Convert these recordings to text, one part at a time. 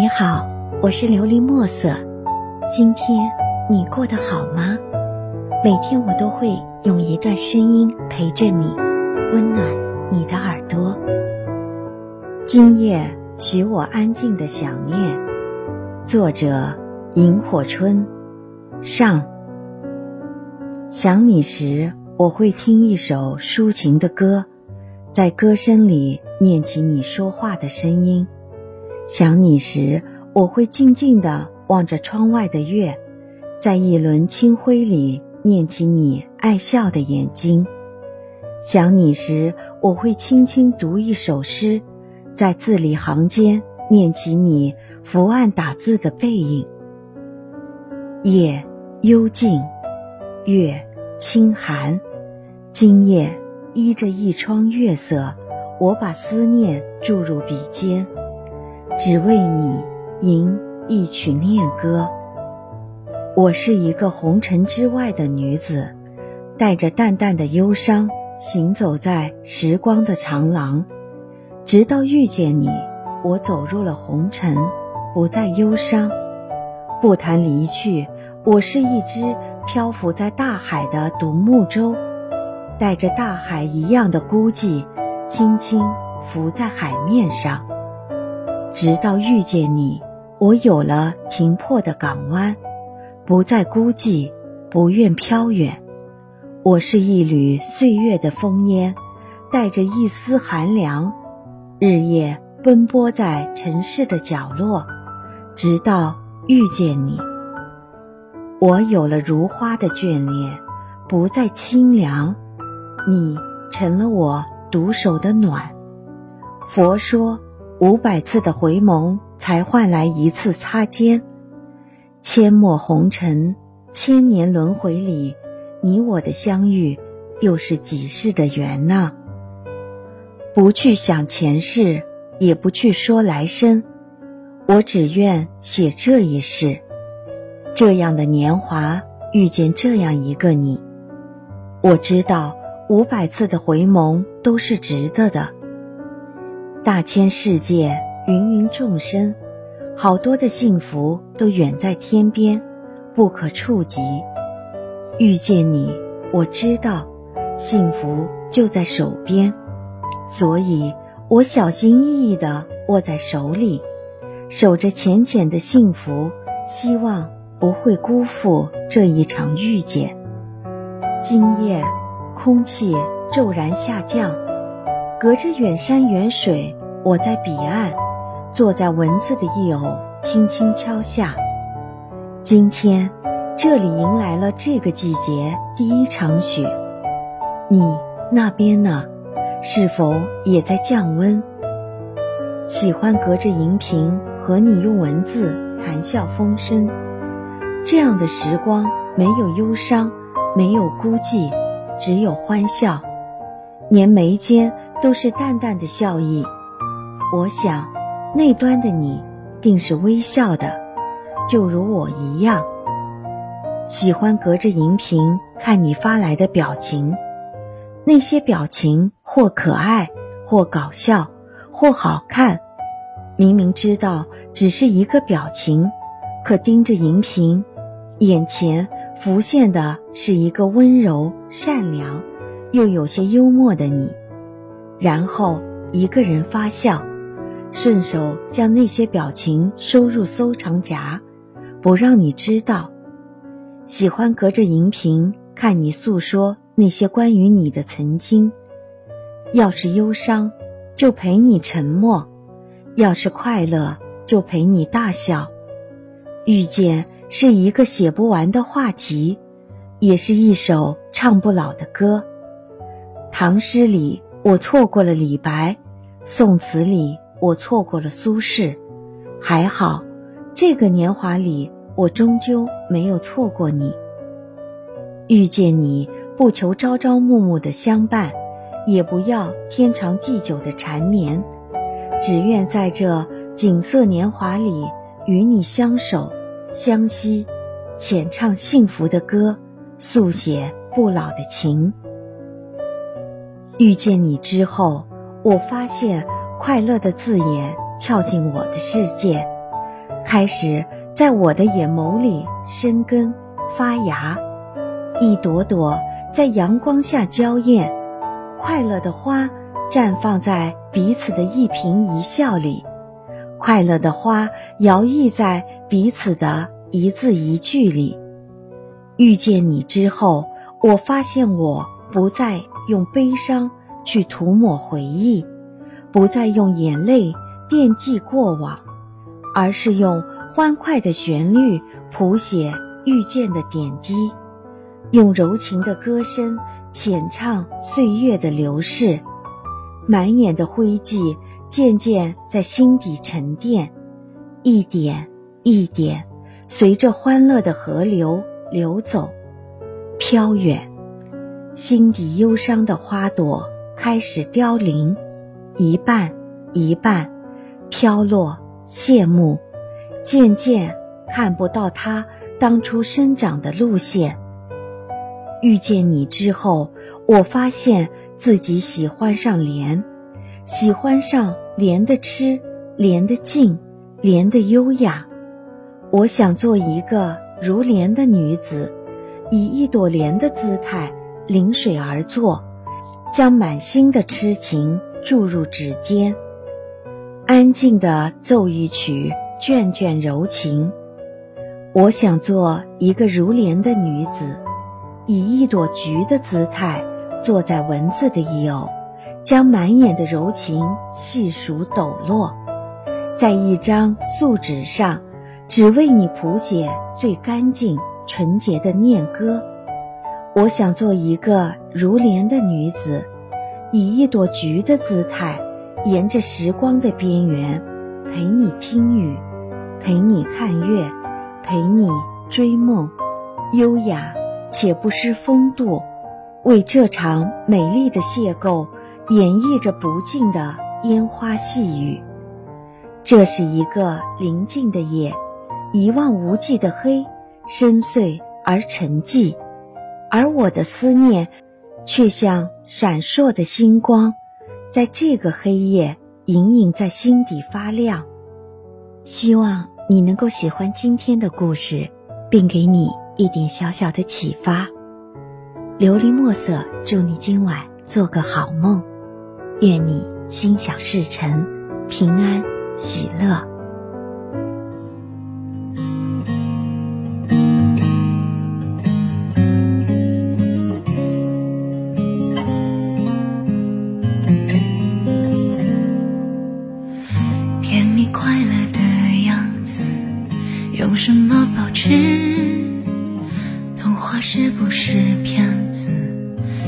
你好，我是琉璃墨色。今天你过得好吗？每天我都会用一段声音陪着你，温暖你的耳朵。今夜许我安静的想念。作者：萤火春。上。想你时，我会听一首抒情的歌，在歌声里念起你说话的声音。想你时，我会静静地望着窗外的月，在一轮清辉里念起你爱笑的眼睛。想你时，我会轻轻读一首诗，在字里行间念起你伏案打字的背影。夜幽静，月清寒，今夜依着一窗月色，我把思念注入笔尖。只为你吟一曲恋歌。我是一个红尘之外的女子，带着淡淡的忧伤，行走在时光的长廊。直到遇见你，我走入了红尘，不再忧伤。不谈离去，我是一只漂浮在大海的独木舟，带着大海一样的孤寂，轻轻浮在海面上。直到遇见你，我有了停泊的港湾，不再孤寂，不愿飘远。我是一缕岁月的风烟，带着一丝寒凉，日夜奔波在城市的角落，直到遇见你。我有了如花的眷恋，不再清凉，你成了我独守的暖。佛说。五百次的回眸，才换来一次擦肩。阡陌红尘，千年轮回里，你我的相遇，又是几世的缘呢？不去想前世，也不去说来生，我只愿写这一世。这样的年华，遇见这样一个你，我知道五百次的回眸都是值得的。大千世界，芸芸众生，好多的幸福都远在天边，不可触及。遇见你，我知道，幸福就在手边，所以我小心翼翼地握在手里，守着浅浅的幸福，希望不会辜负这一场遇见。今夜，空气骤然下降。隔着远山远水，我在彼岸，坐在文字的一偶，轻轻敲下。今天，这里迎来了这个季节第一场雪。你那边呢？是否也在降温？喜欢隔着荧屏和你用文字谈笑风生，这样的时光没有忧伤，没有孤寂，只有欢笑。连眉间都是淡淡的笑意，我想，那端的你定是微笑的，就如我一样。喜欢隔着荧屏看你发来的表情，那些表情或可爱，或搞笑，或好看。明明知道只是一个表情，可盯着荧屏，眼前浮现的是一个温柔善良。又有些幽默的你，然后一个人发笑，顺手将那些表情收入收藏夹，不让你知道。喜欢隔着荧屏看你诉说那些关于你的曾经。要是忧伤，就陪你沉默；要是快乐，就陪你大笑。遇见是一个写不完的话题，也是一首唱不老的歌。唐诗里，我错过了李白；宋词里，我错过了苏轼。还好，这个年华里，我终究没有错过你。遇见你，不求朝朝暮暮的相伴，也不要天长地久的缠绵，只愿在这锦瑟年华里，与你相守相惜，浅唱幸福的歌，速写不老的情。遇见你之后，我发现快乐的字眼跳进我的世界，开始在我的眼眸里生根发芽，一朵朵在阳光下娇艳，快乐的花绽放在彼此的一颦一笑里，快乐的花摇曳在彼此的一字一句里。遇见你之后，我发现我不再用悲伤去涂抹回忆，不再用眼泪惦记过往。而是用欢快的旋律谱写遇见的点滴，用柔情的歌声浅唱岁月的流逝，满眼的灰迹渐渐在心底沉淀，一点一点随着欢乐的河流流走，飘远，心底忧伤的花朵开始凋零，一半一半飘落。谢幕，渐渐看不到它当初生长的路线。遇见你之后，我发现自己喜欢上莲，喜欢上莲的痴，莲的静，莲的优雅。我想做一个如莲的女子，以一朵莲的姿态临水而坐，将满心的痴情注入指尖。安静的奏一曲卷卷柔情，我想做一个如莲的女子，以一朵菊的姿态坐在文字的一偶，将满眼的柔情细数抖落，在一张素纸上，只为你谱写最干净纯洁的念歌。我想做一个如莲的女子，以一朵菊的姿态。沿着时光的边缘，陪你听雨，陪你看月，陪你追梦，优雅且不失风度，为这场美丽的邂逅演绎着不尽的烟花细雨。这是一个宁静的夜，一望无际的黑，深邃而沉寂，而我的思念，却像闪烁的星光。在这个黑夜，隐隐在心底发亮。希望你能够喜欢今天的故事，并给你一点小小的启发。琉璃墨色，祝你今晚做个好梦，愿你心想事成，平安喜乐。是不是骗子？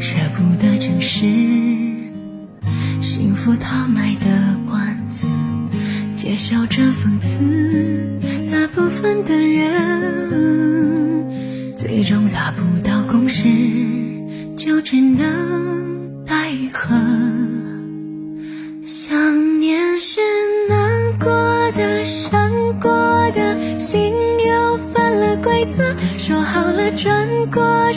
舍不得诚实。幸福他卖的关子，揭晓着讽刺。大部分的人，最终达不到共识，就只能奈何。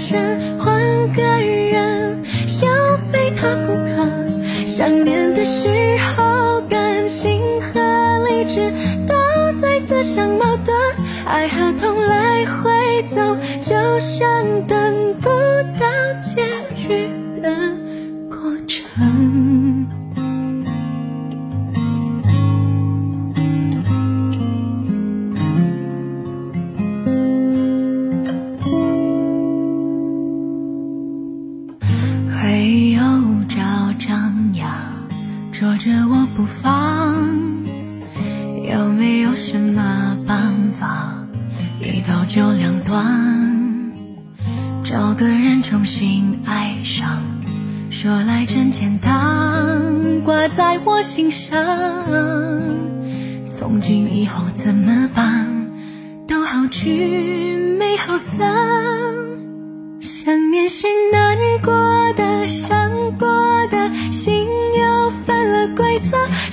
身换个人，要非他不可。想念的时候，感性和理智都在自相矛盾，爱和痛来回走，就像等不到结局的说着我不放，有没有什么办法一刀就两断？找个人重新爱上，说来真简单，挂在我心上。从今以后怎么办？都好聚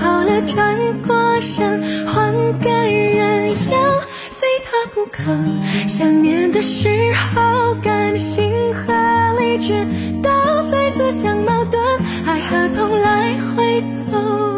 好了转过身换个人，要非他不可。想念的时候，感性和理智都在自相矛盾，爱和痛来回走。